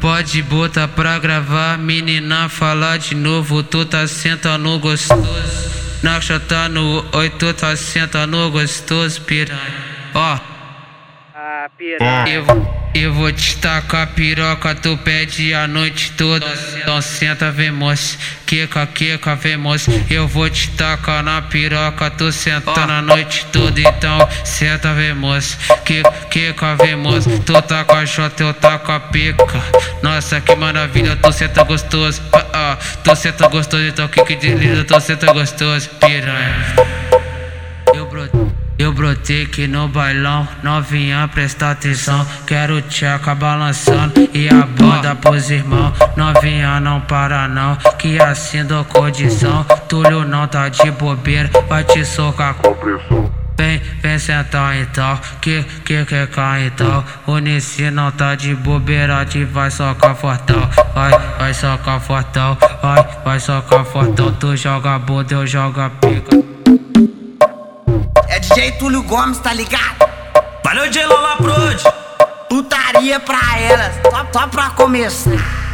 pode botar pra gravar, menina fala de novo, tu tá sentando gostoso. Na chata no oi, tu tá sentando gostoso, piranha. Ó. Ah, piranha. Eu, eu vou te tacar piroca, tu pede a noite toda. Então senta, vem moço. Quica, quica, vem moço. Eu vou te tacar na piroca, tu senta na noite toda. Então senta, vem moço. Quica, quica, vem moço. Tu tá com a chota, eu tá com a pica. Nossa, que maravilha, tu senta gostoso. Ah, ah, tu senta gostoso, então que que delícia, tu senta gostoso, piranha. Eu brotei. Eu brotei aqui no bailão, novinha presta atenção. Quero tcheca balançando e a banda pros irmãos Novinha não para não, que assim dou condição. Túlio não tá de bobeira, vai te socar com pressão. Vem, vem sentar então, que que que cai então. O Nissi não tá de bobeira, te vai socar fortão. Vai, vai socar fortão, vai, vai socar fortão. Tu joga bunda, eu jogo a pica DJ Túlio Gomes, tá ligado? Valeu, DJ Lola Prod. Putaria pra elas, só, só pra começar.